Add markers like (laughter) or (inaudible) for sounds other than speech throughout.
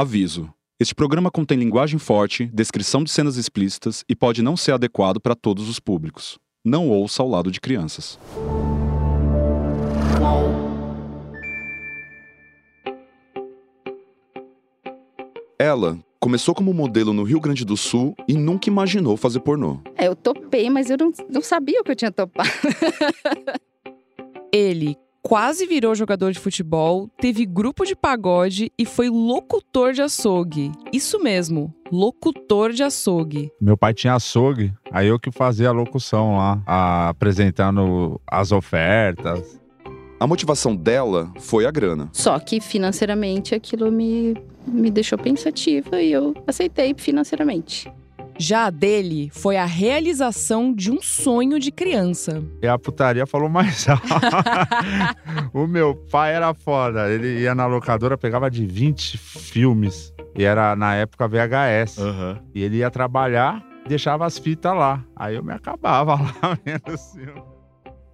Aviso: este programa contém linguagem forte, descrição de cenas explícitas e pode não ser adequado para todos os públicos. Não ouça ao lado de crianças. Ela começou como modelo no Rio Grande do Sul e nunca imaginou fazer pornô. É, eu topei, mas eu não, não sabia o que eu tinha topado. Ele quase virou jogador de futebol, teve grupo de pagode e foi locutor de açougue. Isso mesmo, locutor de açougue. Meu pai tinha açougue, aí eu que fazia a locução lá, a- apresentando as ofertas. A motivação dela foi a grana. Só que financeiramente aquilo me, me deixou pensativa e eu aceitei financeiramente. Já a dele foi a realização de um sonho de criança. E a putaria falou mais alto. (laughs) o meu pai era foda. Ele ia na locadora, pegava de 20 filmes. E era na época VHS. E ele ia trabalhar, deixava as fitas lá. Aí eu me acabava (laughs) lá vendo filmes.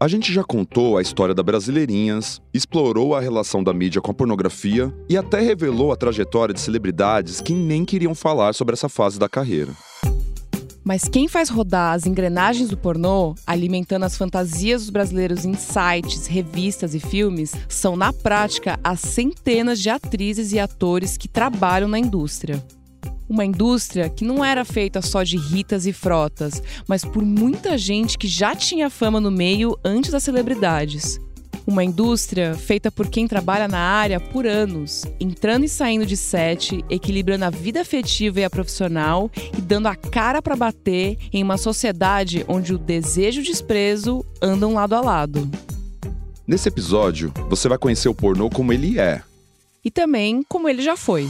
A gente já contou a história da Brasileirinhas, explorou a relação da mídia com a pornografia e até revelou a trajetória de celebridades que nem queriam falar sobre essa fase da carreira. Mas quem faz rodar as engrenagens do pornô, alimentando as fantasias dos brasileiros em sites, revistas e filmes, são na prática as centenas de atrizes e atores que trabalham na indústria. Uma indústria que não era feita só de ritas e frotas, mas por muita gente que já tinha fama no meio antes das celebridades. Uma indústria feita por quem trabalha na área por anos, entrando e saindo de set, equilibrando a vida afetiva e a profissional e dando a cara para bater em uma sociedade onde o desejo e o desprezo andam lado a lado. Nesse episódio, você vai conhecer o pornô como ele é. E também como ele já foi.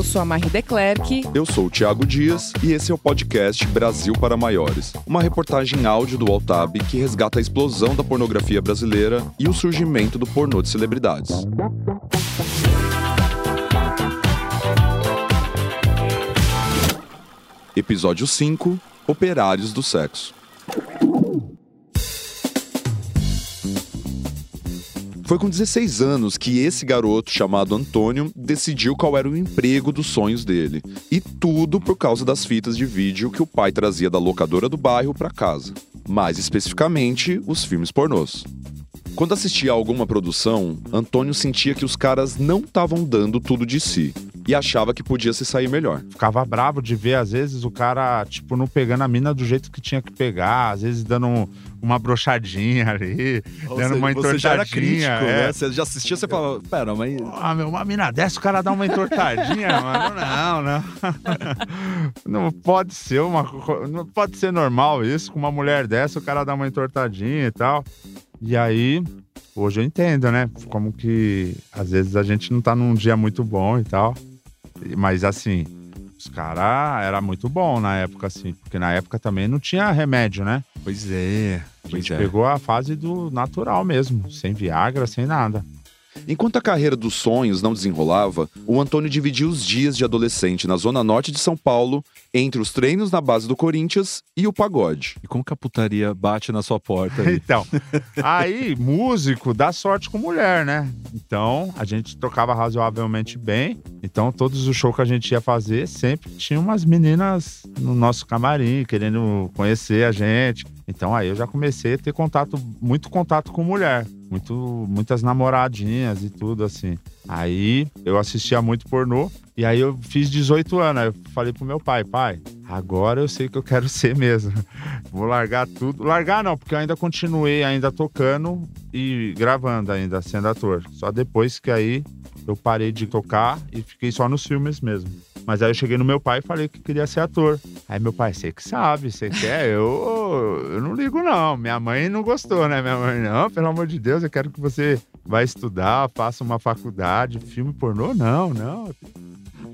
Eu sou a Marie Declerc Eu sou o Thiago Dias e esse é o podcast Brasil para Maiores, uma reportagem áudio do Altab que resgata a explosão da pornografia brasileira e o surgimento do pornô de celebridades. Episódio 5 Operários do Sexo. Foi com 16 anos que esse garoto chamado Antônio decidiu qual era o emprego dos sonhos dele. E tudo por causa das fitas de vídeo que o pai trazia da locadora do bairro para casa. Mais especificamente, os filmes pornôs. Quando assistia a alguma produção, Antônio sentia que os caras não estavam dando tudo de si e achava que podia se sair melhor. Ficava bravo de ver, às vezes, o cara, tipo, não pegando a mina do jeito que tinha que pegar, às vezes dando um- uma brochadinha ali, dando uma entortadinha. é. Você já assistia, você falava, pera, mas... Ah, meu, uma mina dessa, o cara dá uma entortadinha, (laughs) mano. Não, não. Não (laughs) pode ser uma. Não pode ser normal isso. Com uma mulher dessa, o cara dá uma entortadinha e tal. E aí, hoje eu entendo, né? Como que às vezes a gente não tá num dia muito bom e tal. Mas assim, os caras era muito bom na época, assim, porque na época também não tinha remédio, né? Pois é, A gente pegou a fase do natural mesmo, sem Viagra, sem nada. Enquanto a carreira dos sonhos não desenrolava, o Antônio dividia os dias de adolescente na zona norte de São Paulo entre os treinos na base do Corinthians e o pagode. E como que a putaria bate na sua porta aí? (laughs) Então, aí, músico dá sorte com mulher, né? Então, a gente tocava razoavelmente bem. Então, todos os shows que a gente ia fazer, sempre tinha umas meninas no nosso camarim, querendo conhecer a gente. Então, aí eu já comecei a ter contato, muito contato com mulher. Muito, muitas namoradinhas e tudo, assim. Aí, eu assistia muito pornô. E aí, eu fiz 18 anos. Aí eu falei pro meu pai, pai, agora eu sei que eu quero (laughs) ser mesmo. Vou largar tudo. Largar não, porque eu ainda continuei ainda tocando e gravando ainda, sendo ator. Só depois que aí eu parei de tocar e fiquei só nos filmes mesmo. Mas aí eu cheguei no meu pai e falei que queria ser ator. Aí meu pai, você que sabe, você quer? Eu, eu não ligo não. Minha mãe não gostou, né? Minha mãe, não, pelo amor de Deus, eu quero que você vá estudar, faça uma faculdade, filme pornô, não, não.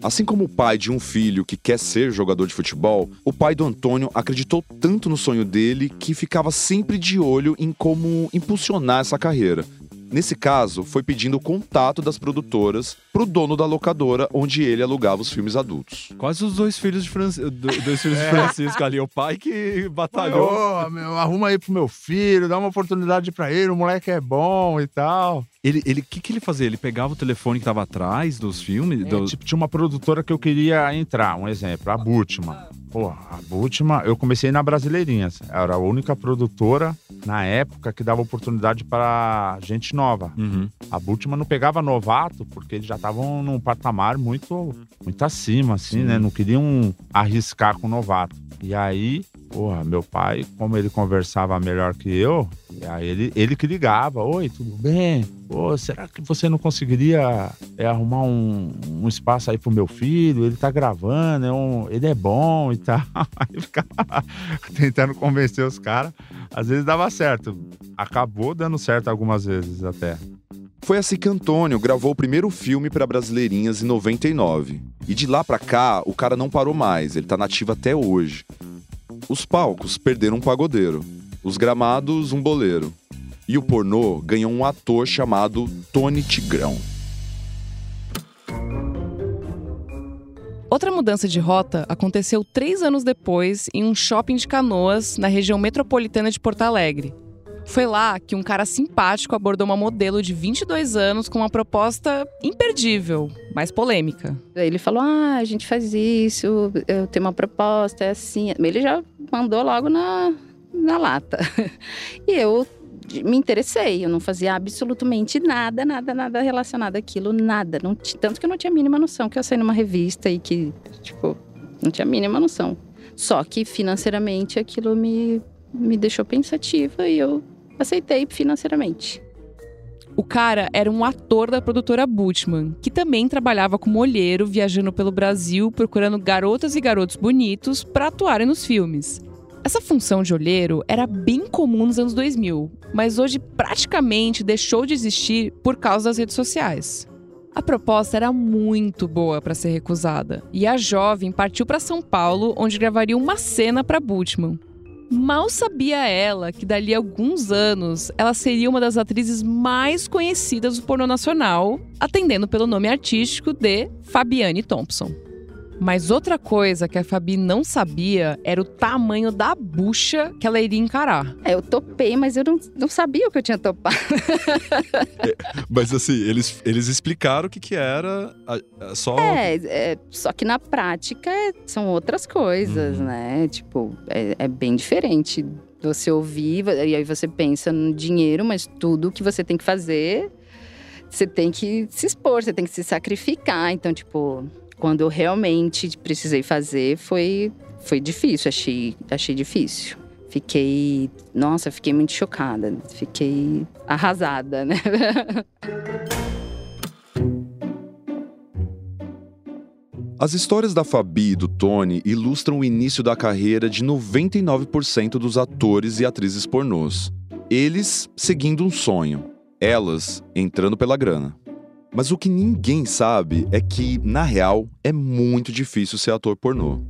Assim como o pai de um filho que quer ser jogador de futebol, o pai do Antônio acreditou tanto no sonho dele que ficava sempre de olho em como impulsionar essa carreira. Nesse caso, foi pedindo o contato das produtoras pro dono da locadora onde ele alugava os filmes adultos. Quase os dois filhos de, Franci... do- dois filhos de (laughs) Francisco ali. O pai que batalhou. Meu, arruma aí pro meu filho, dá uma oportunidade pra ele, o moleque é bom e tal. Ele, ele, que que ele fazia? Ele pegava o telefone que tava atrás dos filmes? É, do- tipo, tinha uma produtora que eu queria entrar, um exemplo, a Butma. Pô, a Butma, eu comecei na Brasileirinhas. Era a única produtora na época que dava oportunidade para gente nova. Uhum. A Butma não pegava novato, porque eles já estavam num patamar muito, muito acima, assim, né? Não queriam arriscar com novato. E aí, porra, meu pai, como ele conversava melhor que eu, aí ele, ele que ligava: Oi, tudo bem? Pô, será que você não conseguiria é, arrumar um, um espaço aí pro meu filho? Ele tá gravando, é um- ele é bom e tal. (laughs) Aí ficava tentando convencer os caras. Às vezes dava certo. Acabou dando certo algumas vezes até. Foi assim que Antônio gravou o primeiro filme para Brasileirinhas em 99. E de lá pra cá, o cara não parou mais, ele tá nativo até hoje. Os palcos perderam um pagodeiro, os gramados um boleiro. E o pornô ganhou um ator chamado Tony Tigrão. Outra mudança de rota aconteceu três anos depois em um shopping de canoas na região metropolitana de Porto Alegre. Foi lá que um cara simpático abordou uma modelo de 22 anos com uma proposta imperdível, mas polêmica. Ele falou: Ah, a gente faz isso, eu tenho uma proposta, é assim. Ele já mandou logo na, na lata. (laughs) E eu me interessei, eu não fazia absolutamente nada, nada, nada relacionado àquilo, nada. Não, tanto que eu não tinha a mínima noção que eu saí numa revista e que, tipo, não tinha a mínima noção. Só que financeiramente aquilo me, me deixou pensativa e eu aceitei financeiramente. O cara era um ator da produtora Butman, que também trabalhava como olheiro, viajando pelo Brasil procurando garotas e garotos bonitos para atuarem nos filmes. Essa função de olheiro era bem comum nos anos 2000, mas hoje praticamente deixou de existir por causa das redes sociais. A proposta era muito boa para ser recusada, e a jovem partiu para São Paulo, onde gravaria uma cena para Butman. Mal sabia ela que dali a alguns anos ela seria uma das atrizes mais conhecidas do pornô nacional, atendendo pelo nome artístico de Fabiane Thompson. Mas outra coisa que a Fabi não sabia era o tamanho da bucha que ela iria encarar. É, eu topei, mas eu não, não sabia o que eu tinha topado. (laughs) Mas assim, eles, eles explicaram o que, que era a- a- só. É, é, só que na prática é- são outras coisas, Uhum. né? Tipo, é, é bem diferente você ouvir, e aí você pensa no dinheiro, mas tudo que você tem que fazer, você tem que se expor, você tem que se sacrificar. Então, tipo, quando eu realmente precisei fazer, foi, foi difícil, achei, achei difícil. Fiquei, nossa, fiquei muito chocada, fiquei arrasada, né? (laughs) As histórias da Fabi e do Tony ilustram o início da carreira de 99% dos atores e atrizes pornôs. Eles seguindo um sonho, elas entrando pela grana. Mas o que ninguém sabe é que, na real, é muito difícil ser ator pornô.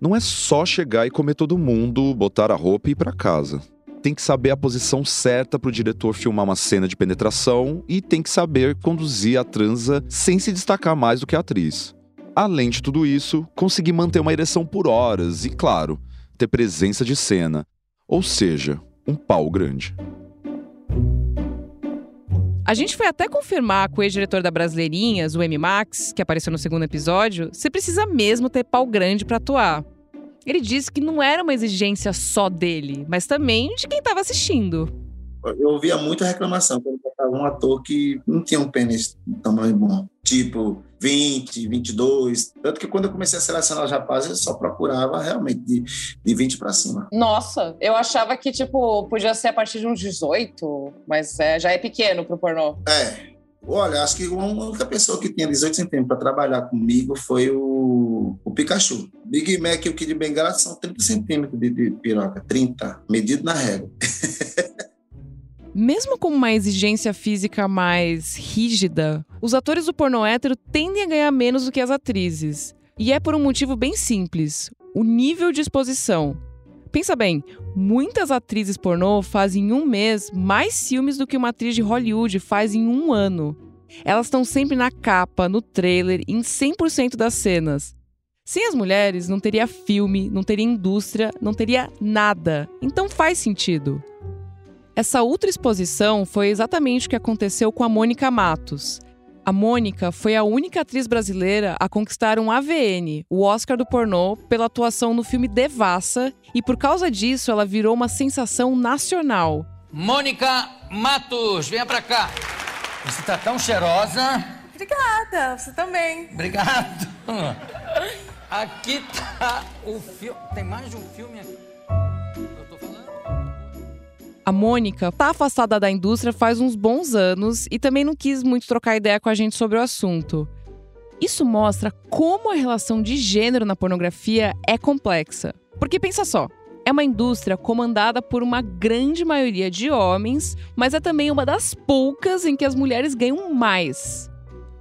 Não é só chegar e comer todo mundo, botar a roupa e ir pra casa. Tem que saber a posição certa pro diretor filmar uma cena de penetração e tem que saber conduzir a transa sem se destacar mais do que a atriz. Além de tudo isso, conseguir manter uma ereção por horas e, claro, ter presença de cena. Ou seja, um pau grande. A gente foi até confirmar com o ex-diretor da Brasileirinhas, o M. Max, que apareceu no segundo episódio, se precisa mesmo ter pau grande pra atuar. Ele disse que não era uma exigência só dele, mas também de quem estava assistindo. Eu ouvia muita reclamação quando botava um ator que não tinha um pênis tamanho bom. Tipo, 20, 22. Tanto que quando eu comecei a selecionar os rapazes, eu só procurava realmente de, de 20 para cima. Nossa, eu achava que, tipo, podia ser a partir de uns 18, mas é, já é pequeno pro pornô. É. Olha, acho que a única pessoa que tinha 18 centímetros para trabalhar comigo foi o, o Pikachu. Big Mac e o Kid Bengala são 30 centímetros de, de piroca. 30, medido na régua. (laughs) Mesmo com uma exigência física mais rígida, os atores do pornô hétero tendem a ganhar menos do que as atrizes. E é por um motivo bem simples: o nível de exposição. Pensa bem, muitas atrizes pornô fazem em um mês mais filmes do que uma atriz de Hollywood faz em um ano. Elas estão sempre na capa, no trailer, em 100% das cenas. Sem as mulheres, não teria filme, não teria indústria, não teria nada. Então faz sentido. Essa ultra exposição foi exatamente o que aconteceu com a Mônica Matos. A Mônica foi a única atriz brasileira a conquistar um AVN, o Oscar do pornô, pela atuação no filme Devassa, e por causa disso ela virou uma sensação nacional. Mônica Matos, venha pra cá. Você tá tão cheirosa. Obrigada, você também. Obrigado. Aqui tá o filme. Tem mais de um filme aqui. A Mônica tá afastada da indústria faz uns bons anos e também não quis muito trocar ideia com a gente sobre o assunto. Isso mostra como a relação de gênero na pornografia é complexa. Porque pensa só, é uma indústria comandada por uma grande maioria de homens, mas é também uma das poucas em que as mulheres ganham mais.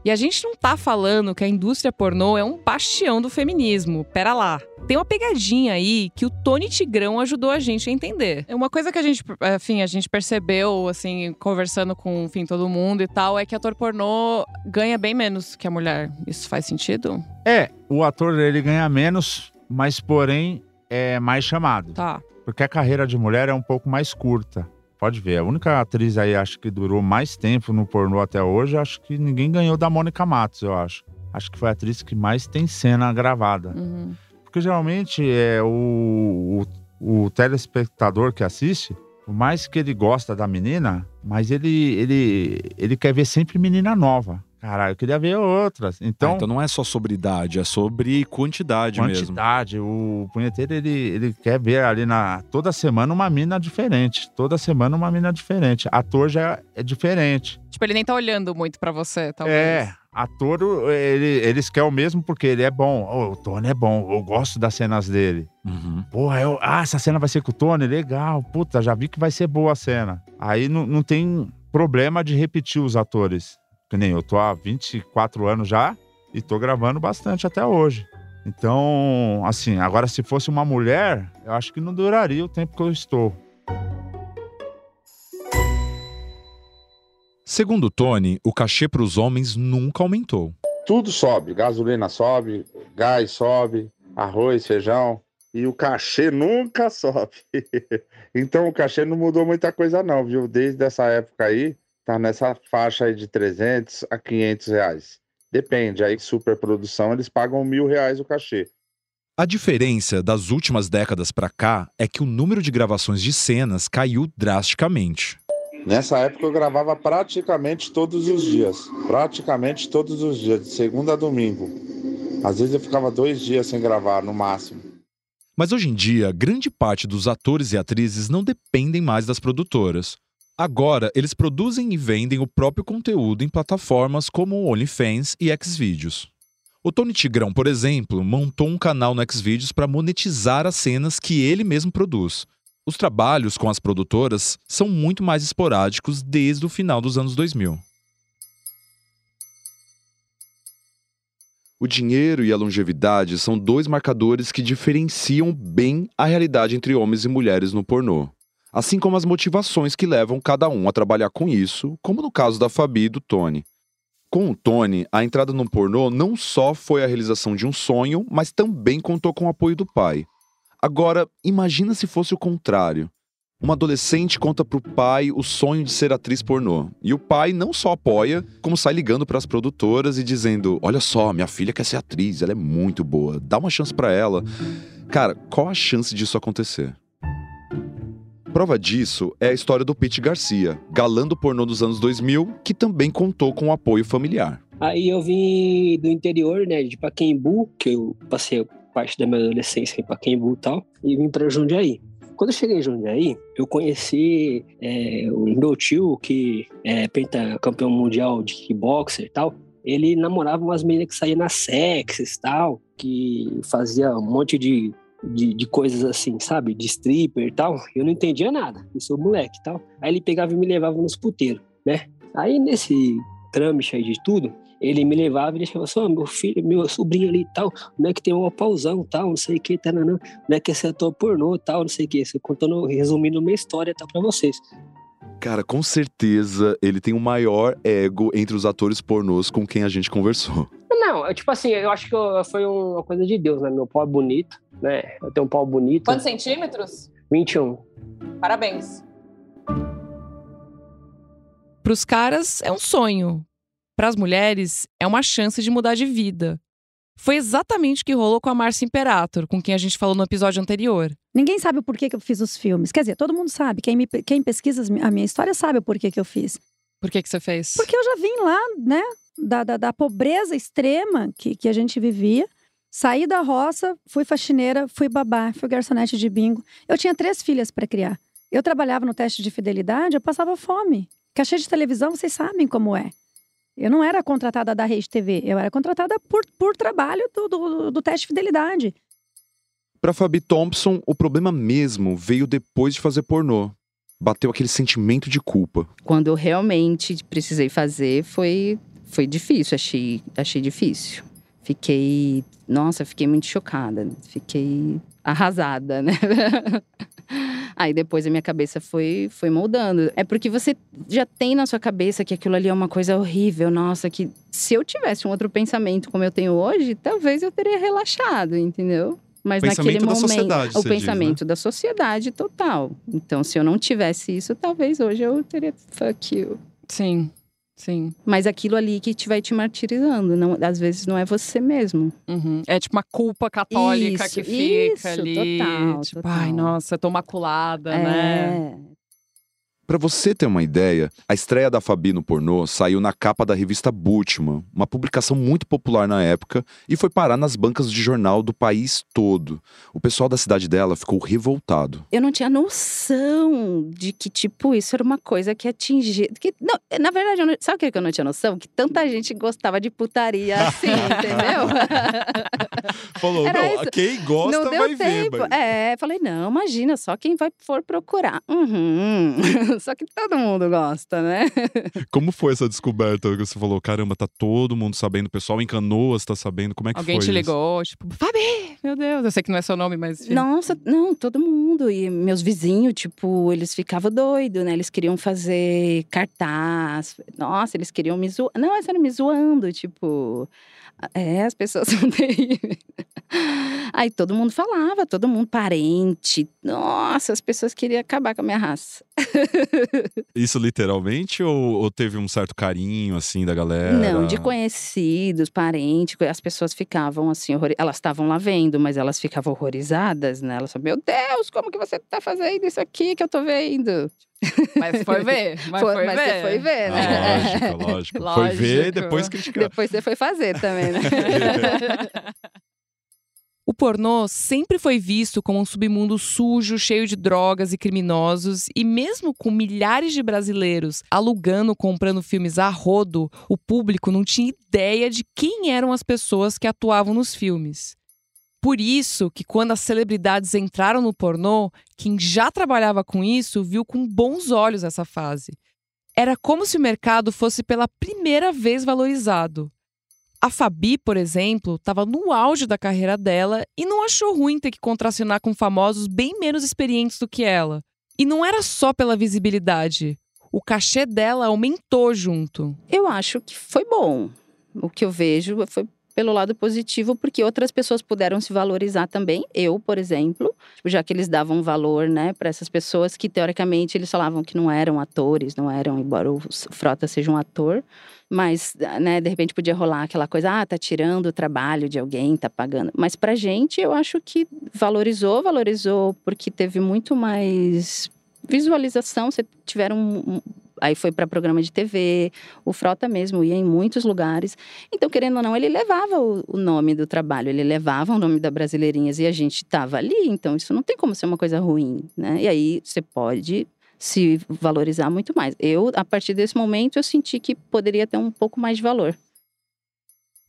E a gente não tá falando que a indústria pornô é um bastião do feminismo. Pera lá. Tem uma pegadinha aí que o Tony Tigrão ajudou a gente a entender. Uma coisa que a gente, enfim, a gente percebeu, assim, conversando com, enfim, todo mundo e tal, é que ator pornô ganha bem menos que a mulher. Isso faz sentido? É, o ator ele ganha menos, mas porém é mais chamado. Tá. Porque a carreira de mulher é um pouco mais curta. Pode ver, a única atriz aí, acho que durou mais tempo no pornô até hoje, acho que ninguém ganhou da Mônica Matos, eu acho. Acho que foi a atriz que mais tem cena gravada. Uhum. Porque geralmente é o, o, o telespectador que assiste, por mais que ele gosta da menina, mas ele, ele, ele quer ver sempre menina nova. Caralho, eu queria ver outras. Então, Ah, então não é só sobre idade, é sobre quantidade, mesmo. quantidade. O punheteiro, ele, ele quer ver ali na toda semana uma mina diferente. Toda semana uma mina diferente. Ator já é diferente. Tipo, ele nem tá olhando muito pra você, talvez. É, ator, ele, eles querem o mesmo porque ele é bom. Ô, o Tony é bom, eu gosto das cenas dele. Uhum. Porra, eu, ah, essa cena vai ser com o Tony? Legal, puta, já vi que vai ser boa a cena. Aí não, não tem problema de repetir os atores. Que nem eu tô há 24 anos já e tô gravando bastante até hoje. Então, assim, agora se fosse uma mulher, eu acho que não duraria o tempo que eu estou. Segundo Tony, o cachê para os homens nunca aumentou. Tudo sobe, gasolina sobe, gás sobe, arroz, feijão. E o cachê nunca (laughs) sobe. então o cachê não mudou muita coisa não, viu? Desde essa época aí, tá nessa faixa aí de 300 a 500 reais. Depende, aí superprodução eles pagam mil reais o cachê. A diferença das últimas décadas para cá é que o número de gravações de cenas caiu drasticamente. Nessa época eu gravava praticamente todos os dias. Praticamente todos os dias, de segunda a domingo. Às vezes eu ficava dois dias sem gravar, no máximo. Mas hoje em dia, grande parte dos atores e atrizes não dependem mais das produtoras. Agora, eles produzem e vendem o próprio conteúdo em plataformas como OnlyFans e Xvideos. O Tony Tigrão, por exemplo, montou um canal no Xvideos para monetizar as cenas que ele mesmo produz. Os trabalhos com as produtoras são muito mais esporádicos desde o final dos anos 2000. O dinheiro e a longevidade são dois marcadores que diferenciam bem a realidade entre homens e mulheres no pornô. Assim como as motivações que levam cada um a trabalhar com isso, como no caso da Fabi e do Tony. Com o Tony, a entrada no pornô não só foi a realização de um sonho, mas também contou com o apoio do pai. Agora, imagina se fosse o contrário. Uma adolescente conta pro pai o sonho de ser atriz pornô. E o pai não só apoia, como sai ligando para as produtoras e dizendo: Olha só, minha filha quer ser atriz, ela é muito boa, dá uma chance para ela. Cara, qual a chance disso acontecer? Prova disso é a história do Pete Garcia, galã do pornô dos anos 2000, que também contou com o apoio familiar. Aí eu vim do interior, né, de Paquembu, que eu passei parte da minha adolescência em Paquembu e tal, e vim para Jundiaí. Quando eu cheguei em Jundiaí, eu conheci é, o meu tio, que é pentacampeão mundial de kickboxer e tal. Ele namorava umas meninas que saíam nas sexes e tal, que fazia um monte de, de, de, coisas assim, sabe? De stripper e tal. Eu não entendia nada, eu sou moleque e tal. Aí ele pegava e me levava nos puteiros, né? Aí nesse trâmite aí de tudo, ele me levava e deixava assim, oh, meu filho, meu sobrinho ali e tal, não é que tem um pauzão tal, não sei o que, tá, não, não é que esse ator pornô tal, não sei o que, contando, resumindo minha história tá para vocês. Cara, com certeza ele tem o maior ego entre os atores pornôs com quem a gente conversou. Não, eu, tipo assim, eu acho que eu, foi uma coisa de Deus, né? Meu pau é bonito, né? Eu tenho um pau bonito. Quantos centímetros? 21. Parabéns. Para os caras é um sonho. Para as mulheres é uma chance de mudar de vida. Foi exatamente o que rolou com a Márcia Imperator, com quem a gente falou no episódio anterior. Ninguém sabe o porquê que eu fiz os filmes. Quer dizer, todo mundo sabe. Quem, me, quem pesquisa a minha história sabe o porquê que eu fiz. Por que, que você fez? Porque eu já vim lá, né? Da, da, da pobreza extrema que, que a gente vivia. Saí da roça, fui faxineira, fui babá, fui garçonete de bingo. Eu tinha três filhas para criar. Eu trabalhava no teste de fidelidade, eu passava fome. Cachê de televisão, vocês sabem como é. Eu não era contratada da Rede TV, eu era contratada por, por trabalho do, do, do teste de fidelidade. Para Fabi Thompson, o problema mesmo veio depois de fazer pornô. Bateu aquele sentimento de culpa. Quando eu realmente precisei fazer, foi, foi difícil, achei, achei difícil. Fiquei, nossa, fiquei muito chocada, fiquei arrasada, né? (laughs) Aí depois a minha cabeça foi, foi moldando. É porque você já tem na sua cabeça que aquilo ali é uma coisa horrível. Nossa, que se eu tivesse um outro pensamento como eu tenho hoje, talvez eu teria relaxado, entendeu? Mas naquele momento, o pensamento diz, né? da sociedade total. Então, se eu não tivesse isso, talvez hoje eu teria fuck you. Sim. Sim. Mas aquilo ali que te vai te martirizando, não, às vezes não é você mesmo. Uhum. É tipo uma culpa católica isso, que fica isso, ali. Total, tipo, total. ai, nossa, eu tô maculada, é. né? Para você ter uma ideia, a estreia da Fabi no pornô saiu na capa da revista Bultmann, uma publicação muito popular na época, e foi parar nas bancas de jornal do país todo. O pessoal da cidade dela ficou revoltado. Eu não tinha noção de que, tipo, isso era uma coisa que atingia. Que, não, na verdade, não, sabe o que eu não tinha noção? Que tanta gente gostava de putaria (laughs) assim, entendeu? (laughs) Falou, Era não, isso. quem gosta não deu vai tempo. ver. Mas... É, falei, não, imagina, só quem vai for procurar. Uhum. (laughs) Só que todo mundo gosta, né? (laughs) Como foi essa descoberta que você falou? Caramba, tá todo mundo sabendo, o pessoal em Canoas tá sabendo. Como é que Alguém foi te isso? ligou, tipo, Fabi, meu Deus, eu sei que não é seu nome, mas. enfim. Nossa, não, todo mundo. E meus vizinhos, tipo, eles ficavam doidos, né? Eles queriam fazer cartaz. Nossa, eles queriam me zoar. Não, eles eram me zoando, tipo. É, as pessoas (laughs) são terríveis. Aí todo mundo falava, todo mundo parente. Nossa, as pessoas queriam acabar com a minha raça. (laughs) Isso literalmente ou, ou teve um certo carinho, assim, da galera? Não, de conhecidos, parentes, as pessoas ficavam assim, horror... elas estavam lá vendo, mas elas ficavam horrorizadas, né? Elas falavam, meu Deus, como que você tá fazendo isso aqui que eu tô vendo? Mas foi (laughs) ver, mas foi, mas ver. você foi ver, né? Ah, lógico, (laughs) lógico. Foi ver e Lógico. depois criticar. Depois você foi fazer também, né? (laughs) O pornô sempre foi visto como um submundo sujo, cheio de drogas e criminosos, e mesmo com milhares de brasileiros alugando, comprando filmes a rodo, o público não tinha ideia de quem eram as pessoas que atuavam nos filmes. Por isso que quando as celebridades entraram no pornô, quem já trabalhava com isso viu com bons olhos essa fase. Era como se o mercado fosse pela primeira vez valorizado. A Fabi, por exemplo, estava no auge da carreira dela e não achou ruim ter que contracionar com famosos bem menos experientes do que ela. E não era só pela visibilidade. O cachê dela aumentou junto. Eu acho que foi bom. O que eu vejo foi pelo lado positivo, porque outras pessoas puderam se valorizar também. Eu, por exemplo, tipo, já que eles davam valor, né, para essas pessoas que teoricamente eles falavam que não eram atores, não eram, embora o Frota seja um ator, mas, né, de repente podia rolar aquela coisa, ah, tá tirando o trabalho de alguém, tá pagando. Mas pra gente, eu acho que valorizou, valorizou, porque teve muito mais visualização, tiveram aí foi para programa de TV, o Frota mesmo ia em muitos lugares. Então, querendo ou não, ele levava o, o nome do trabalho, ele levava o nome da Brasileirinhas e a gente estava ali, então isso não tem como ser uma coisa ruim, né? E aí você pode se valorizar muito mais. Eu, a partir desse momento, eu senti que poderia ter um pouco mais de valor.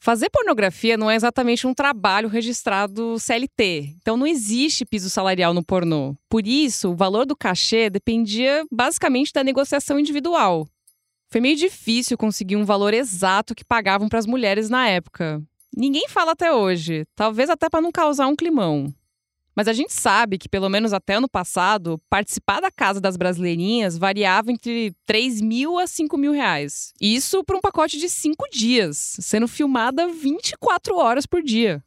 Fazer pornografia não é exatamente um trabalho registrado CLT, então não existe piso salarial no pornô. Por isso, o valor do cachê dependia basicamente da negociação individual. Foi meio difícil conseguir um valor exato que pagavam para as mulheres na época. Ninguém fala até hoje, talvez até para não causar um climão. Mas a gente sabe que, pelo menos até ano passado, participar da Casa das Brasileirinhas variava entre 3 mil a 5 mil reais. Isso por um pacote de cinco dias, sendo filmada 24 horas por dia.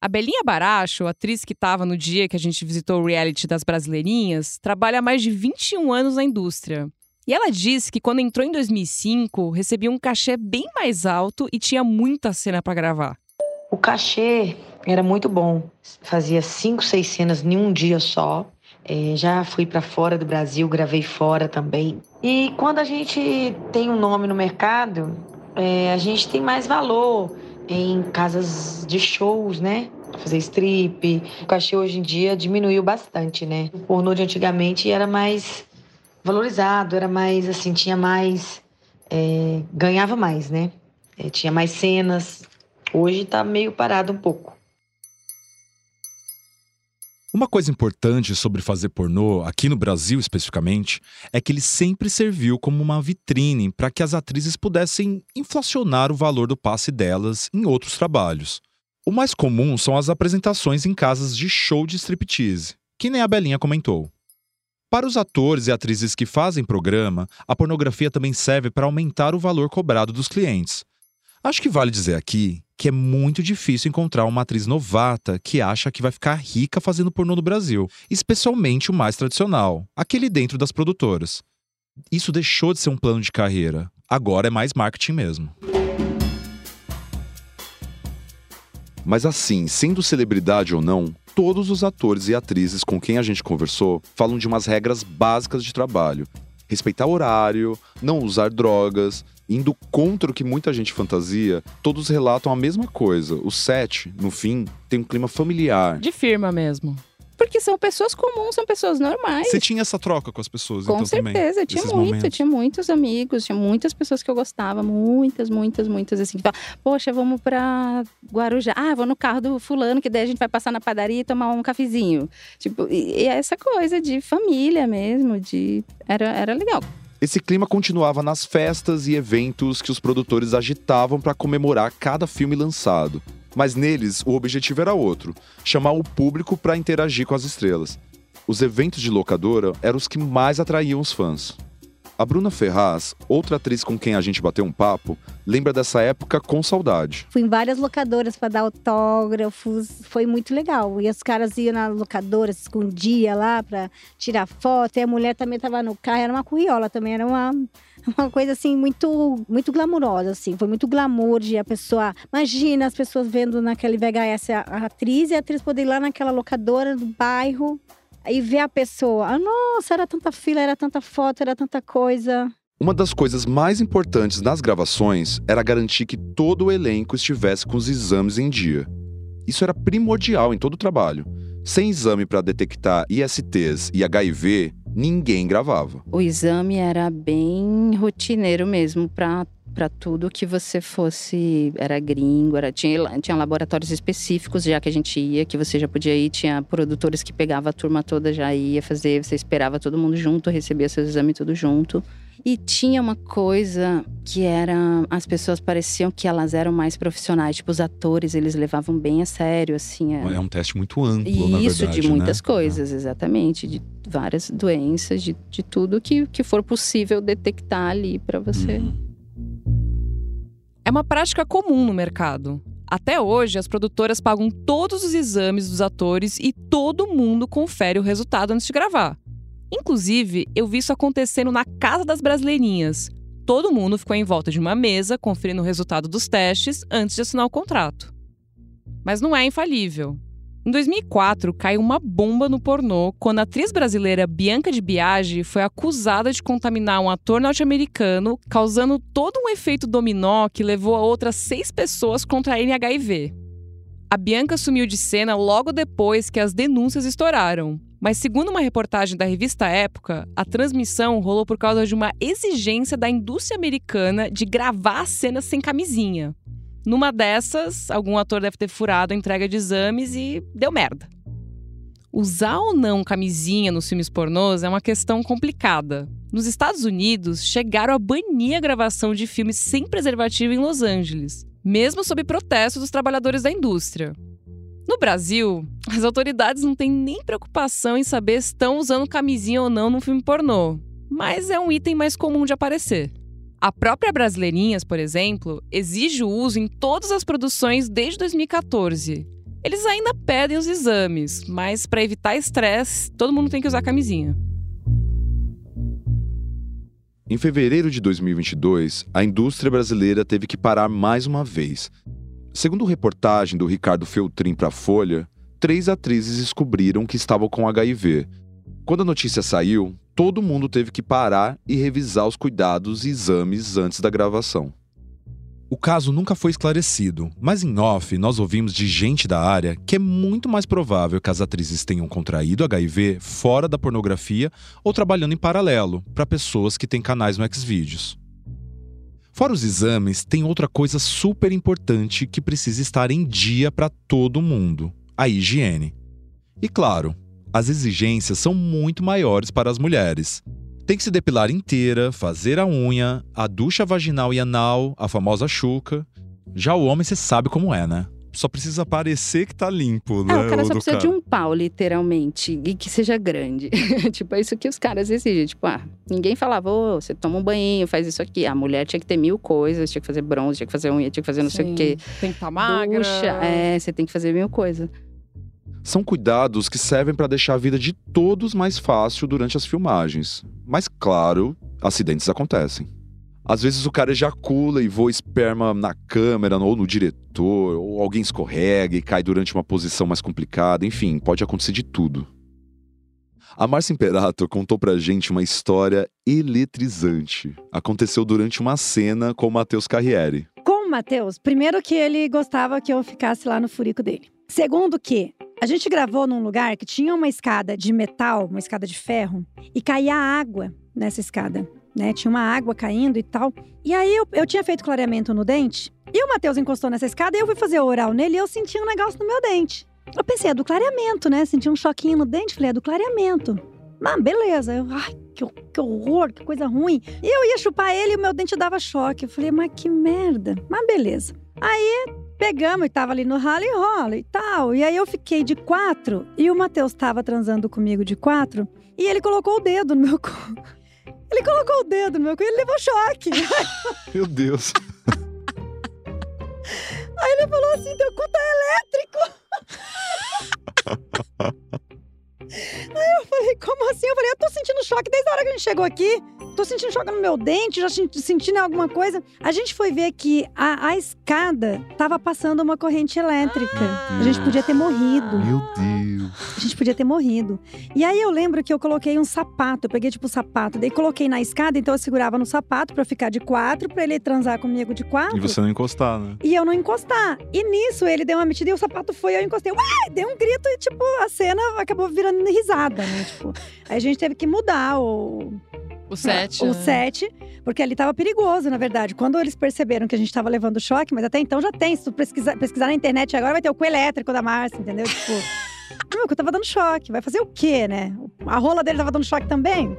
A Belinha Baracho, atriz que estava no dia que a gente visitou o reality das Brasileirinhas, trabalha há mais de 21 anos na indústria. E ela disse que quando entrou em 2005, recebia um cachê bem mais alto e tinha muita cena para gravar. O cachê era muito bom. Fazia cinco, seis cenas em um dia só. É, já fui para fora do Brasil, gravei fora também. E quando a gente tem um nome no mercado, é, a gente tem mais valor em casas de shows, né? Fazer strip. O cachê hoje em dia diminuiu bastante, né? O pornô de antigamente era mais valorizado, era mais assim, tinha mais. É, ganhava mais, né? É, tinha mais cenas. Hoje tá meio parado um pouco. Uma coisa importante sobre fazer pornô, aqui no Brasil especificamente, é que ele sempre serviu como uma vitrine para que as atrizes pudessem inflacionar o valor do passe delas em outros trabalhos. O mais comum são as apresentações em casas de show de striptease, que nem a Belinha comentou. Para os atores e atrizes que fazem programa, a pornografia também serve para aumentar o valor cobrado dos clientes. Acho que vale dizer aqui que é muito difícil encontrar uma atriz novata que acha que vai ficar rica fazendo pornô no Brasil, especialmente o mais tradicional, aquele dentro das produtoras. Isso deixou de ser um plano de carreira, agora é mais marketing mesmo. Mas assim, sendo celebridade ou não, todos os atores e atrizes com quem a gente conversou falam de umas regras básicas de trabalho. Respeitar horário, não usar drogas, indo contra o que muita gente fantasia, todos relatam a mesma coisa. O set, no fim, tem um clima familiar. De firma mesmo. Porque são pessoas comuns, são pessoas normais. Você tinha essa troca com as pessoas, com então certeza, também? tinha muito, momentos. tinha muitos amigos, tinha muitas pessoas que eu gostava, muitas, muitas, muitas, assim, que falavam, poxa, vamos pra Guarujá, ah, vou no carro do fulano, que daí a gente vai passar na padaria e tomar um cafezinho. Tipo, e, e essa coisa de família mesmo, de... Era, era legal. Esse clima continuava nas festas e eventos que os produtores agitavam para comemorar cada filme lançado. Mas neles, o objetivo era outro: chamar o público para interagir com as estrelas. Os eventos de locadora eram os que mais atraíam os fãs. A Bruna Ferraz, outra atriz com quem a gente bateu um papo, lembra dessa época com saudade. Fui em várias locadoras para dar autógrafos, foi muito legal. E os caras iam na locadora, se escondia lá para tirar foto. E a mulher também estava no carro, era uma curriola também, era uma (laughs) uma coisa assim muito muito glamurosa assim foi muito glamour de a pessoa imagina as pessoas vendo naquele VHS a, a atriz e a atriz poder ir lá naquela locadora do bairro e ver a pessoa ah, nossa era tanta fila era tanta foto era tanta coisa uma das coisas mais importantes nas gravações era garantir que todo o elenco estivesse com os exames em dia. Isso era primordial em todo o trabalho. Sem exame para detectar ISTs e HIV, ninguém gravava. O exame era bem rotineiro mesmo para para tudo que você fosse era gringo era tinha, tinha laboratórios específicos já que a gente ia que você já podia ir tinha produtores que pegava a turma toda já ia fazer você esperava todo mundo junto recebia seus exames tudo junto e tinha uma coisa que era. As pessoas pareciam que elas eram mais profissionais. Tipo, os atores, eles levavam bem a sério, assim. É, é um teste muito amplo, Isso, verdade, de muitas né? coisas, exatamente. De várias doenças, de, de tudo que, que for possível detectar ali para você. Uhum. É uma prática comum no mercado. Até hoje, as produtoras pagam todos os exames dos atores e todo mundo confere o resultado antes de gravar. Inclusive, eu vi isso acontecendo na Casa das Brasileirinhas. Todo mundo ficou em volta de uma mesa, conferindo o resultado dos testes antes de assinar o contrato. Mas não é infalível. Em 2004, caiu uma bomba no pornô quando a atriz brasileira Bianca de Biagi foi acusada de contaminar um ator norte-americano, causando todo um efeito dominó que levou a outras seis pessoas contraírem HIV. A Bianca sumiu de cena logo depois que as denúncias estouraram. Mas, segundo uma reportagem da revista Época, a transmissão rolou por causa de uma exigência da indústria americana de gravar as cenas sem camisinha. Numa dessas, algum ator deve ter furado a entrega de exames e deu merda. Usar ou não camisinha nos filmes pornôs é uma questão complicada. Nos Estados Unidos, chegaram a banir a gravação de filmes sem preservativo em Los Angeles, mesmo sob protesto dos trabalhadores da indústria. No Brasil, as autoridades não têm nem preocupação em saber se estão usando camisinha ou não num filme pornô, mas é um item mais comum de aparecer. A própria Brasileirinhas, por exemplo, exige o uso em todas as produções desde 2014. Eles ainda pedem os exames, mas para evitar estresse, todo mundo tem que usar camisinha. Em fevereiro de 2022, a indústria brasileira teve que parar mais uma vez. Segundo reportagem do Ricardo Feltrin para a Folha, três atrizes descobriram que estavam com HIV. Quando a notícia saiu, todo mundo teve que parar e revisar os cuidados e exames antes da gravação. O caso nunca foi esclarecido, mas em off nós ouvimos de gente da área que é muito mais provável que as atrizes tenham contraído HIV fora da pornografia ou trabalhando em paralelo para pessoas que têm canais no Xvideos. Fora os exames, tem outra coisa super importante que precisa estar em dia para todo mundo: a higiene. E claro, as exigências são muito maiores para as mulheres. Tem que se depilar inteira, fazer a unha, a ducha vaginal e anal, a famosa chuca. Já o homem você sabe como é, né? Só precisa parecer que tá limpo, né? É, o cara só precisa de um pau, literalmente, e que seja grande. (laughs) tipo, é isso que os caras exigem. Tipo, ah, ninguém falava, ô, você toma um banho, faz isso aqui. A mulher tinha que ter mil coisas, tinha que fazer bronze, tinha que fazer unha, tinha que fazer não sei o quê. Tem que estar magra. Ducha, é, você tem que fazer mil coisas. São cuidados que servem para deixar a vida de todos mais fácil durante as filmagens. Mas, claro, acidentes acontecem. Às vezes o cara ejacula e voa esperma na câmera ou no diretor, ou alguém escorrega e cai durante uma posição mais complicada, enfim, pode acontecer de tudo. A Márcia Imperator contou pra gente uma história eletrizante. Aconteceu durante uma cena com o Matheus Carriere. Com o Matheus, primeiro que ele gostava que eu ficasse lá no furico dele. Segundo que a gente gravou num lugar que tinha uma escada de metal, uma escada de ferro, e caía água nessa escada. Né? Tinha uma água caindo e tal. E aí eu, eu tinha feito clareamento no dente, e o Matheus encostou nessa escada e eu fui fazer o oral nele e eu senti um negócio no meu dente. Eu pensei, é do clareamento, né? Senti um choquinho no dente, falei, é do clareamento. Ah, beleza. Eu, ai, que, que horror, que coisa ruim. E eu ia chupar ele e o meu dente dava choque. Eu falei, mas que merda. Mas beleza. Aí pegamos e tava ali no ralo e rola e tal. E aí eu fiquei de quatro e o Matheus tava transando comigo de quatro e ele colocou o dedo no meu cu. (laughs) Ele colocou o dedo no meu cu e ele levou choque. (laughs) Meu Deus. Aí ele falou assim: teu cu tá elétrico. (laughs) Aí eu falei, como assim? Eu falei, eu tô sentindo choque desde a hora que a gente chegou aqui. Tô sentindo choque no meu dente, já senti- sentindo alguma coisa. A gente foi ver que a, a escada tava passando uma corrente elétrica. a gente podia ter morrido. Meu Deus. A gente podia ter morrido. E aí eu lembro que eu coloquei um sapato, eu peguei tipo o sapato, daí coloquei na escada, então eu segurava no sapato pra ficar de quatro, pra ele transar comigo de quatro. E você não encostar, né? E eu não encostar. E nisso ele deu uma metida e o sapato foi, eu encostei. Ué! Dei um grito e, tipo, a cena acabou virando risada, né? Tipo, aí a gente teve que mudar o. O set. O né? set, porque ali tava perigoso, na verdade. Quando eles perceberam que a gente tava levando choque, mas até então já tem. Se tu pesquisar, pesquisar na internet agora, vai ter o cu elétrico da Márcia, entendeu? Tipo. (laughs) Meu, que eu tava dando choque. Vai fazer o quê, né? A rola dele tava dando choque também?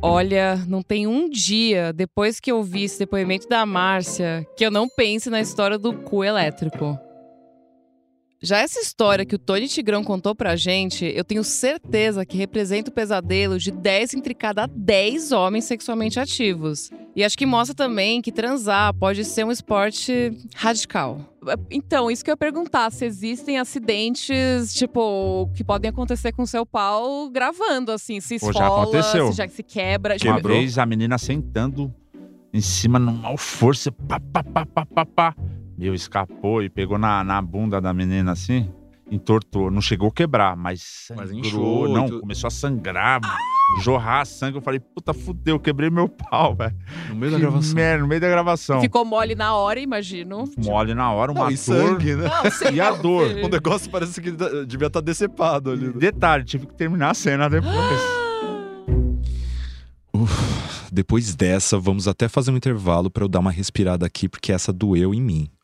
Olha, não tem um dia depois que eu vi esse depoimento da Márcia que eu não pense na história do cu elétrico. Já essa história que o Tony Tigrão contou pra gente, eu tenho certeza que representa o pesadelo de 10 entre cada 10 homens sexualmente ativos. E acho que mostra também que transar pode ser um esporte radical. Então, isso que eu ia perguntar, se existem acidentes, tipo, que podem acontecer com o seu pau gravando, assim, se Pô, esfola, já aconteceu. se já se quebra. Uma Tipo, vez a menina sentando em cima numa força, pá, pá, pá, pá, pá, pá. Meu, escapou e pegou na, na bunda da menina assim, entortou. Não chegou a quebrar, mas Mas sangrou. inchou e não, tudo. começou a sangrar, jorrar sangue. Eu falei, puta, fudeu, quebrei meu pau, velho. No meio da Que gravação. merda, no meio da gravação. Ficou mole na hora, imagino. Mole na hora, uma Não, e dor. sangue, né? Não, E a dor? O negócio parece que da- devia estar decepado ali. né? Detalhe, tive que terminar a cena depois. (gasps) Uf, depois dessa, vamos até fazer um intervalo pra eu dar uma respirada aqui, porque essa doeu em mim.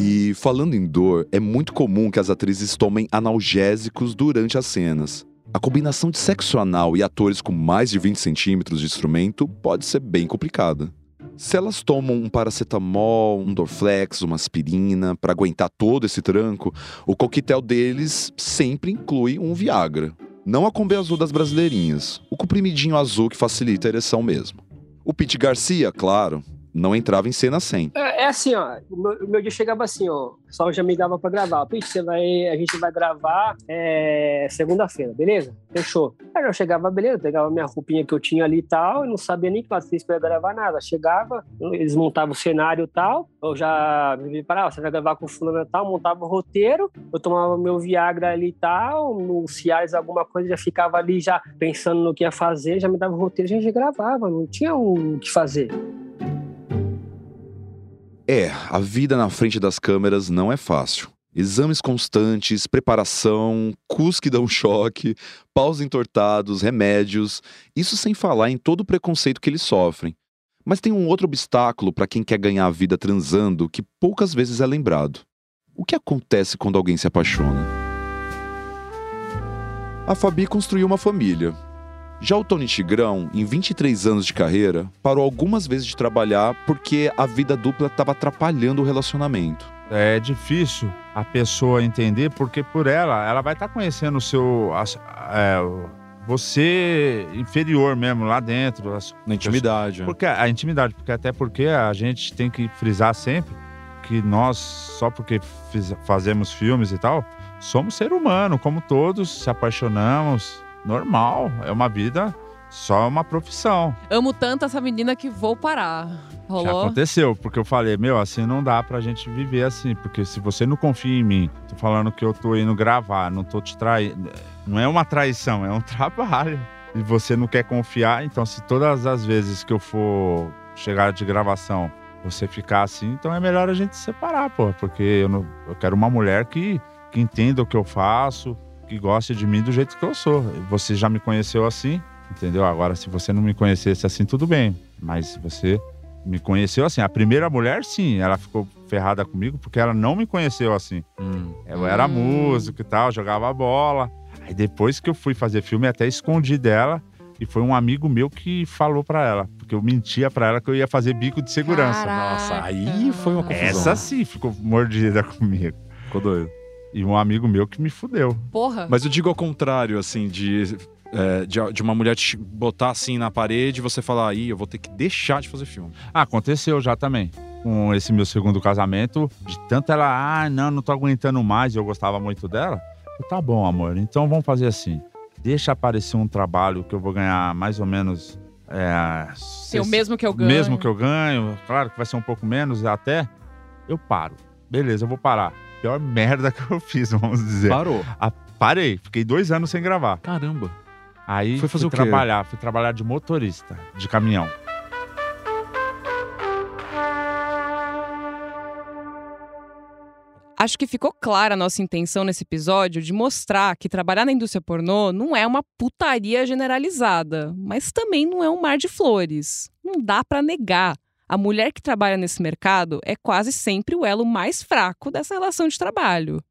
E falando em dor, é muito comum que as atrizes tomem analgésicos durante as cenas. A combinação de sexo anal e atores com mais de 20 centímetros de instrumento pode ser bem complicada. Se elas tomam um paracetamol, um Dorflex, uma aspirina para aguentar todo esse tranco, o coquetel deles sempre inclui um Viagra. Não a Combi Azul das brasileirinhas, o comprimidinho azul que facilita a ereção mesmo. O Pete Garcia, claro, não entrava em cena sem. É, é assim, ó. O meu, o meu dia chegava assim, ó. O pessoal já me dava pra gravar. Pete, você vai. A gente vai gravar é, segunda-feira, beleza? Fechou. Aí eu chegava, beleza, pegava minha roupinha que eu tinha ali e tal, e não sabia nem que atriz pra gravar nada. Chegava, eles montavam o cenário e tal. Eu já me preparava, você vai gravar com fulano e tal, montava o roteiro, eu tomava meu Viagra ali e tal, no Ciares alguma coisa, já ficava ali já pensando no que ia fazer, já me dava o roteiro, a gente gravava, não tinha o que fazer. É, a vida na frente das câmeras não é fácil. Exames constantes, preparação, cus que dão (laughs) choque, paus entortados, remédios, isso sem falar em todo o preconceito que eles sofrem. Mas tem um outro obstáculo para quem quer ganhar a vida transando que poucas vezes é lembrado. O que acontece quando alguém se apaixona? A Fabi construiu uma família, já o Tony Tigrão, em 23 anos de carreira, parou algumas vezes de trabalhar porque a vida dupla estava atrapalhando o relacionamento. É difícil a pessoa entender, porque por ela, ela vai estar tá conhecendo o seu. É, você inferior mesmo lá dentro. Na intimidade. Porque, a intimidade, porque até porque a gente tem que frisar sempre que nós, só porque fiz, fazemos filmes e tal, somos ser humano, como todos, se apaixonamos, normal, é uma vida, só uma profissão. Amo tanto essa menina que vou parar. Rolou? Já aconteceu, porque eu falei, meu, assim não dá pra gente viver assim, porque se você não confia em mim, tô falando que eu tô indo gravar, não tô te traindo, não é uma traição, é um (laughs) trabalho. E você não quer confiar, então se todas as vezes que eu for chegar de gravação, você ficar assim, então é melhor a gente separar, pô, porque eu, não, eu quero uma mulher que, que entenda o que eu faço, que goste de mim do jeito que eu sou. Você já me conheceu assim, entendeu? Agora, se você não me conhecesse assim, tudo bem. Mas você me conheceu assim. A primeira mulher, sim, ela ficou ferrada comigo porque ela não me conheceu assim. Hum. Eu era hum. músico e tal, jogava bola. Aí depois que eu fui fazer filme, até escondi dela. E foi um amigo meu que falou para ela, porque eu mentia para ela que eu ia fazer bico de segurança. Caraca. Nossa, aí foi uma confusão. Essa sim ficou mordida (laughs) comigo. Ficou doido. E um amigo meu que me fudeu. Porra. Mas eu digo ao contrário, assim, de, é, de, de, uma mulher te botar assim na parede e você falar, aí, eu vou ter que deixar de fazer filme. Ah, aconteceu já também. Com esse meu segundo casamento, de tanto ela, ah, não, não tô aguentando mais, eu gostava muito dela. Eu, tá bom, amor, então vamos fazer assim. Deixa aparecer um trabalho que eu vou ganhar mais ou menos. É, Sim, o mesmo que eu ganho. Mesmo que eu ganho, claro que vai ser um pouco menos até. Eu paro. Beleza, eu vou parar pior merda (laughs) que eu fiz, vamos dizer. Parou? Ah, parei, fiquei dois anos sem gravar. Caramba. Aí foi fazer fui o quê? trabalhar, fui trabalhar de motorista, de caminhão. Acho que ficou clara a nossa intenção nesse episódio de mostrar que trabalhar na indústria pornô não é uma putaria generalizada, mas também não é um mar de flores. Não dá para negar a mulher que trabalha nesse mercado é quase sempre o elo mais fraco dessa relação de trabalho.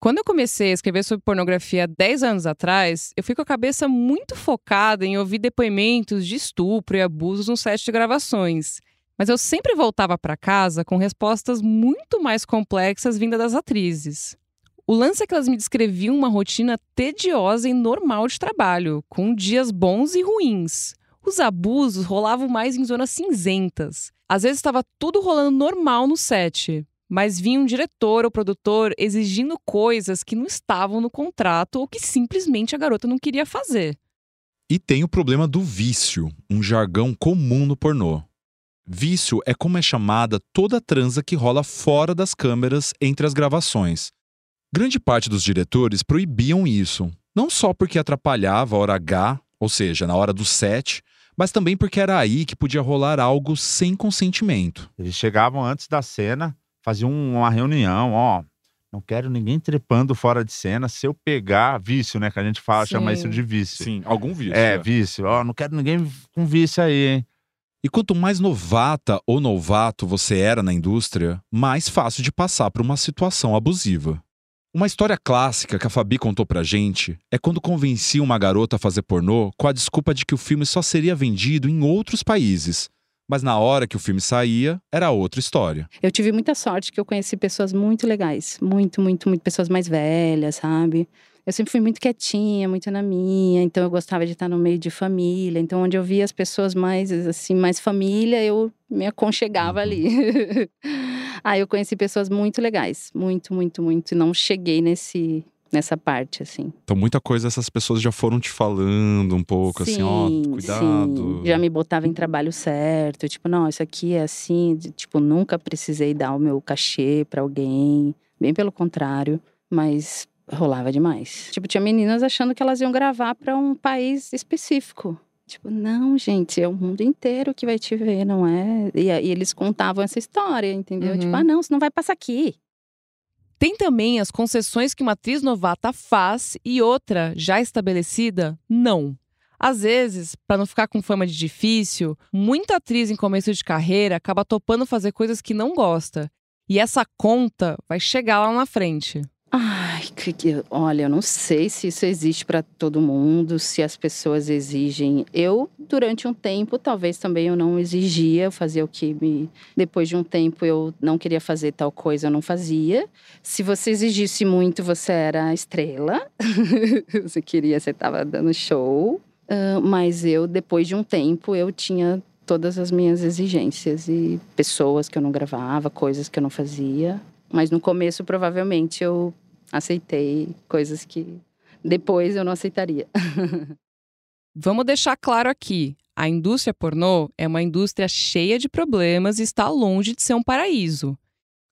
Quando eu comecei a escrever sobre pornografia 10 anos atrás, eu fui com a cabeça muito focada em ouvir depoimentos de estupro e abusos no set de gravações. Mas eu sempre voltava para casa com respostas muito mais complexas vindas das atrizes. O lance é que elas me descreviam uma rotina tediosa e normal de trabalho, com dias bons e ruins. Os abusos rolavam mais em zonas cinzentas. Às vezes estava tudo rolando normal no set, mas vinha um diretor ou produtor exigindo coisas que não estavam no contrato ou que simplesmente a garota não queria fazer. E tem o problema do vício, um jargão comum no pornô. Vício é como é chamada toda transa que rola fora das câmeras entre as gravações. Grande parte dos diretores proibiam isso, não só porque atrapalhava a hora H, ou seja, na hora do set, mas também porque era aí que podia rolar algo sem consentimento. Eles chegavam antes da cena, faziam uma reunião, ó. Não quero ninguém trepando fora de cena. Se eu pegar vício, né? Que a gente fala, Sim. chama isso de vício. Sim, algum vício. É, é. vício. Ó, não quero ninguém com vício aí, hein? E quanto mais novata ou novato você era na indústria, mais fácil de passar por uma situação abusiva. Uma história clássica que a Fabi contou pra gente é quando convencia uma garota a fazer pornô com a desculpa de que o filme só seria vendido em outros países. Mas na hora que o filme saía, era outra história. Eu tive muita sorte que eu conheci pessoas muito legais. Muito, muito, muito. Pessoas mais velhas, sabe? Eu sempre fui muito quietinha, muito na minha. Então eu gostava de estar no meio de família. Então onde eu via as pessoas mais, assim, mais família, eu me aconchegava ali. (laughs) Aí eu conheci pessoas muito legais. Muito, muito, muito. E não cheguei nesse, nessa parte, assim. Então muita coisa essas pessoas já foram te falando um pouco, assim, ó, cuidado. Sim. Já me botava em trabalho certo, tipo, não, isso aqui é assim, de- tipo, nunca precisei dar o meu cachê pra alguém, bem pelo contrário, mas rolava demais. Tipo, tinha meninas achando que elas iam gravar pra um país específico. Tipo, não, gente, é o mundo inteiro que vai te ver, não é? E, aí eles contavam essa história, entendeu? Uhum. Tipo, ah, não, você não vai passar aqui. Tem também as concessões que uma atriz novata faz e outra, já estabelecida, não. Às vezes, para não ficar com fama de difícil, muita atriz em começo de carreira acaba topando fazer coisas que não gosta. E essa conta vai chegar lá na frente. Ai, que, que- olha, eu não sei se isso existe para todo mundo, se as pessoas exigem. Eu, durante um tempo, talvez também eu não exigia, eu fazia o que me. Depois de um tempo eu não queria fazer tal coisa, eu não fazia. Se você exigisse muito, você era estrela. (laughs) você queria, você estava dando show. Ah, mas eu, depois de um tempo, eu tinha todas as minhas exigências e pessoas que eu não gravava, coisas que eu não fazia. Mas no começo, provavelmente, eu aceitei coisas que depois eu não aceitaria. (laughs) Vamos deixar claro aqui: a indústria pornô é uma indústria cheia de problemas e está longe de ser um paraíso.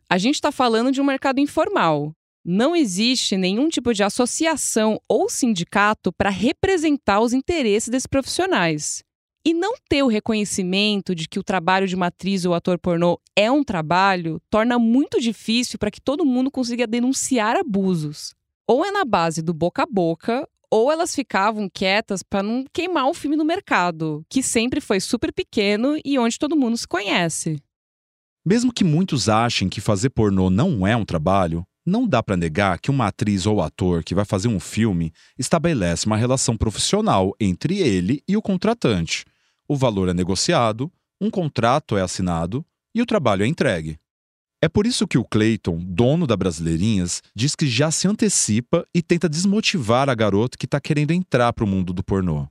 A gente está falando de um mercado informal. Não existe nenhum tipo de associação ou sindicato para representar os interesses desses profissionais. E não ter o reconhecimento de que o trabalho de uma atriz ou ator pornô é um trabalho torna muito difícil para que todo mundo consiga denunciar abusos. Ou é na base do boca a boca, ou elas ficavam quietas para não queimar o filme no mercado, que sempre foi super pequeno e onde todo mundo se conhece. Mesmo que muitos achem que fazer pornô não é um trabalho, não dá pra negar que uma atriz ou ator que vai fazer um filme estabelece uma relação profissional entre ele e o contratante. O valor é negociado, um contrato é assinado e o trabalho é entregue. É por isso que o Clayton, dono da Brasileirinhas, diz que já se antecipa e tenta desmotivar a garota que está querendo entrar pro mundo do pornô.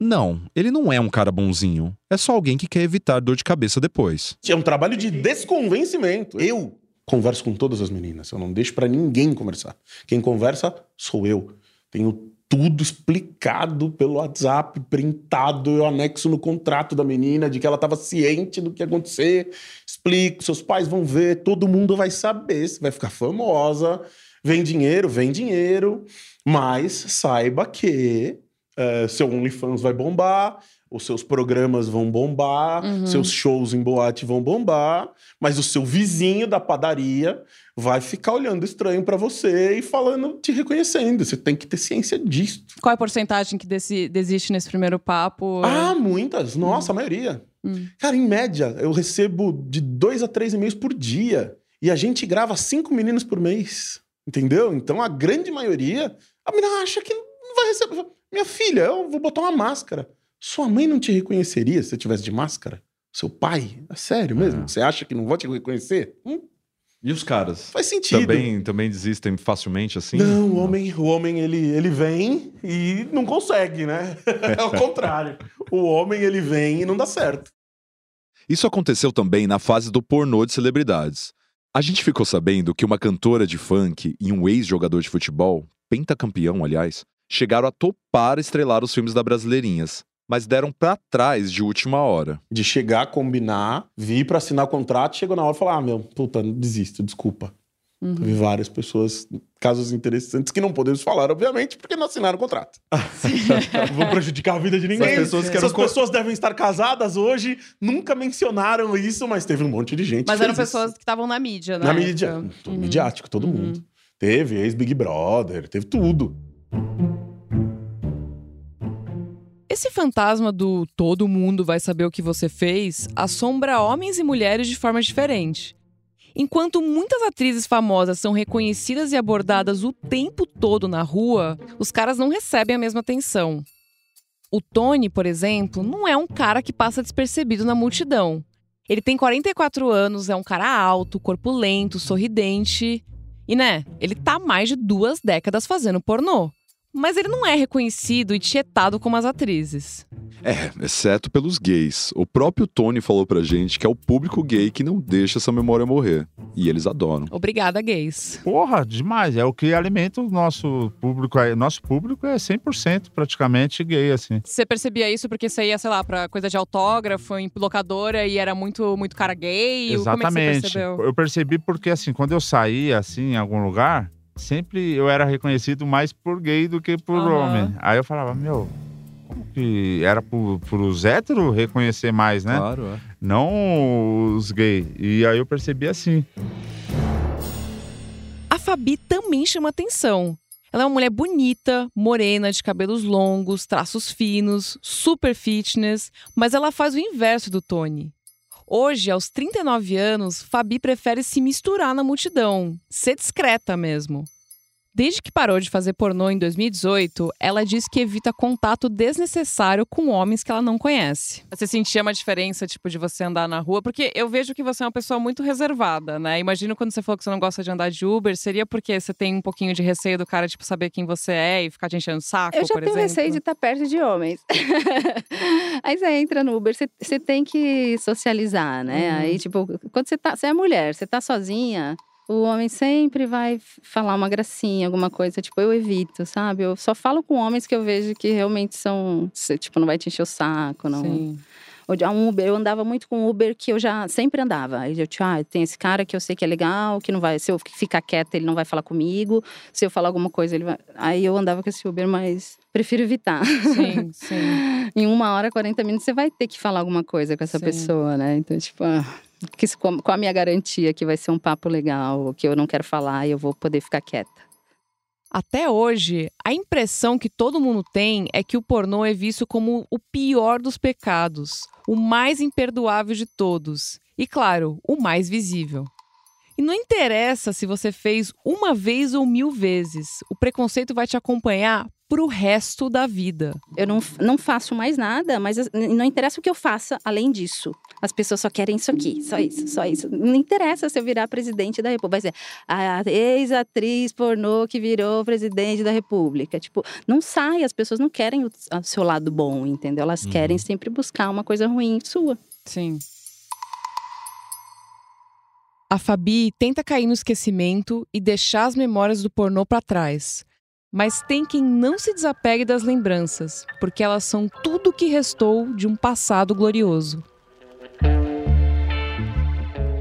Não, ele não é um cara bonzinho. É só alguém que quer evitar dor de cabeça depois. É um trabalho de desconvencimento. Eu converso com todas as meninas. Eu não deixo pra ninguém conversar. Quem conversa sou eu. Tenho tudo explicado pelo WhatsApp, printado, eu anexo no contrato da menina de que ela estava ciente do que ia acontecer. Explico, seus pais vão ver, todo mundo vai saber, você vai ficar famosa. Vem dinheiro, vem dinheiro, mas saiba que eh, seu OnlyFans vai bombar, os seus programas vão bombar, Uhum. seus shows em boate vão bombar, mas o seu vizinho da padaria vai ficar olhando estranho pra você e falando, te reconhecendo. Você tem que ter ciência disso. Qual é a porcentagem que desi- desiste nesse primeiro papo? Ah, muitas. Nossa, a maioria. Hum. Cara, em média, eu recebo de dois a três e-mails por dia. E a gente grava cinco meninos por mês. Entendeu? Então a grande maioria, a menina acha que não vai receber. Minha filha, eu vou botar uma máscara. Sua mãe não te reconheceria se você tivesse de máscara? Seu pai? É sério mesmo? Você acha que não vou te reconhecer? Hum? E os caras? Faz sentido. Também, também desistem facilmente assim? Não, o homem, o homem ele, ele vem e não consegue, né? (laughs) É o contrário. O homem ele vem e não dá certo. Isso aconteceu também na fase do pornô de celebridades. A gente ficou sabendo que uma cantora de funk e um ex-jogador de futebol, pentacampeão, aliás, chegaram a topar estrelar os filmes da Brasileirinhas, mas deram pra trás de última hora. De chegar, combinar, vir pra assinar o contrato, chegou na hora e falar: ah, meu, puta, desisto, desculpa. Uhum. Teve várias pessoas, casos interessantes que não podemos falar, obviamente, porque não assinaram o contrato. (laughs) Não Vou prejudicar a vida de ninguém. Essas pessoas que eram Essas co- pessoas devem estar casadas hoje, nunca mencionaram isso, mas teve um monte de gente. Mas que eram fez isso. pessoas que estavam na mídia, né? Na mídia. Todo Midiático, todo mundo. Teve ex-Big Brother, teve tudo. Esse fantasma do todo mundo vai saber o que você fez assombra homens e mulheres de forma diferente. Enquanto muitas atrizes famosas são reconhecidas e abordadas o tempo todo na rua, os caras não recebem a mesma atenção. O Tony, por exemplo, não é um cara que passa despercebido na multidão. Ele tem 44 anos, é um cara alto, corpulento, sorridente. E né, ele tá mais de duas décadas fazendo pornô. Mas ele não é reconhecido e tietado como as atrizes. É, exceto pelos gays. O próprio Tony falou pra gente que é o público gay que não deixa essa memória morrer. E eles adoram. Obrigada, gays. Porra, demais. É o que alimenta o nosso público. aí. Nosso público é 100% praticamente gay, assim. Você percebia isso porque você ia, sei lá, pra coisa de autógrafo, em locadora e era muito, muito cara gay? Como é que você Exatamente. percebeu? eu percebi porque, assim, quando eu saía, assim, em algum lugar, sempre eu era reconhecido mais por gay do que por Aham. homem. Aí eu falava, meu, como que era por, pros héteros reconhecer mais, né? Claro, é. Não os gays. E aí eu percebi assim. A Fabi também chama atenção. Ela é uma mulher bonita, morena, de cabelos longos, traços finos, super fitness, mas ela faz o inverso do Tony. Hoje, aos 39 anos, Fabi prefere se misturar na multidão, ser discreta mesmo. Desde que parou de fazer pornô em 2018, ela diz que evita contato desnecessário com homens que ela não conhece. Você sentia uma diferença, tipo, de você andar na rua? Porque eu vejo que você é uma pessoa muito reservada, né? Imagino quando você falou que você não gosta de andar de Uber, seria porque você tem um pouquinho de receio do cara, tipo, saber quem você é e ficar te enchendo o saco, Eu já tenho exemplo? receio de estar perto de homens. (laughs) Aí você entra no Uber, você, você tem que socializar, né? Uhum. Aí, tipo, quando você tá. Você é mulher, você tá sozinha, o homem sempre vai falar uma gracinha, alguma coisa. Tipo, eu evito, sabe? Eu só falo com homens que eu vejo que realmente são. Tipo, não vai te encher o saco, não. Sim. Ah, um Uber, eu andava muito com Uber que eu já sempre andava. Aí eu, tipo, ah, tem esse cara que eu sei que é legal, que não vai. Se eu ficar quieta, ele não vai falar comigo. Se eu falar alguma coisa, ele vai. Aí eu andava com esse Uber, mas prefiro evitar. Sim, (laughs) sim. em uma hora, 40 minutos, você vai ter que falar alguma coisa com essa Sim. pessoa, né? Então, tipo, ah, que, qual a minha garantia que vai ser um papo legal, que eu não quero falar e eu vou poder ficar quieta? Até hoje, a impressão que todo mundo tem é que o pornô é visto como o pior dos pecados, o mais imperdoável de todos e, claro, o mais visível. E não interessa se você fez uma vez ou mil vezes, o preconceito vai te acompanhar pro resto da vida. Eu não, não faço mais nada, mas as- não interessa o que eu faça além disso. As pessoas só querem isso aqui, só isso, só isso. Não interessa se eu virar presidente da República. Vai ser a ex-atriz pornô que virou presidente da República. Tipo, não sai, as pessoas não querem o, seu lado bom, entendeu? Elas querem sempre buscar uma coisa ruim sua. Sim. A Fabi tenta cair no esquecimento e deixar as memórias do pornô pra trás. Mas tem quem não se desapegue das lembranças, porque elas são tudo o que restou de um passado glorioso.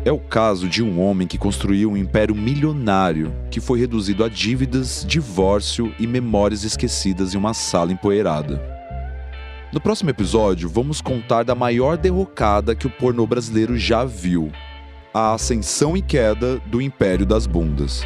É o caso de um homem que construiu um império milionário que foi reduzido a dívidas, divórcio e memórias esquecidas em uma sala empoeirada. No próximo episódio, vamos contar da maior derrocada que o pornô brasileiro já viu: a ascensão e queda do Império das Bundas.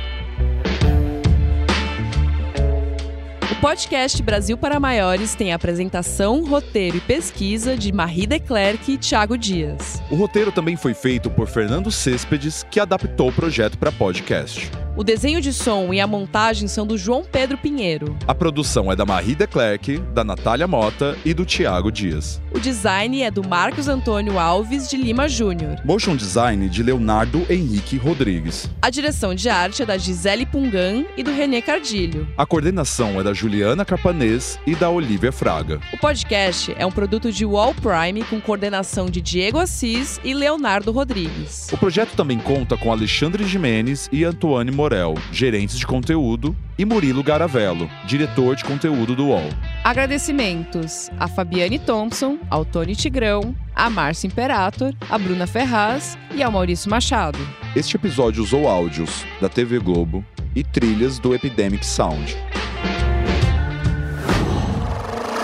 O podcast Brasil para Maiores tem apresentação, roteiro e pesquisa de Marie Declerc e Thiago Dias. O roteiro também foi feito por Fernando Céspedes, que adaptou o projeto para podcast. O desenho de som e a montagem são do João Pedro Pinheiro. A produção é da Marie Declerc, da Natália Mota e do Tiago Dias. O design é do Marcos Antônio Alves de Lima Júnior. Motion design de Leonardo Henrique Rodrigues. A direção de arte é da Gisele Pungan e do Renê Cardilho. A coordenação é da Juliana Carpanês e da Olivia Fraga. O podcast é um produto de Wall Prime com coordenação de Diego Assis e Leonardo Rodrigues. O projeto também conta com Alexandre Jimenez e Antoine Morel, gerentes de conteúdo, e Murilo Garavello, diretor de conteúdo do UOL. Agradecimentos a Fabiane Thompson, ao Tony Tigrão, a Márcia Imperator, a Bruna Ferraz e ao Maurício Machado. Este episódio usou áudios da TV Globo e trilhas do Epidemic Sound.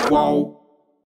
Qual?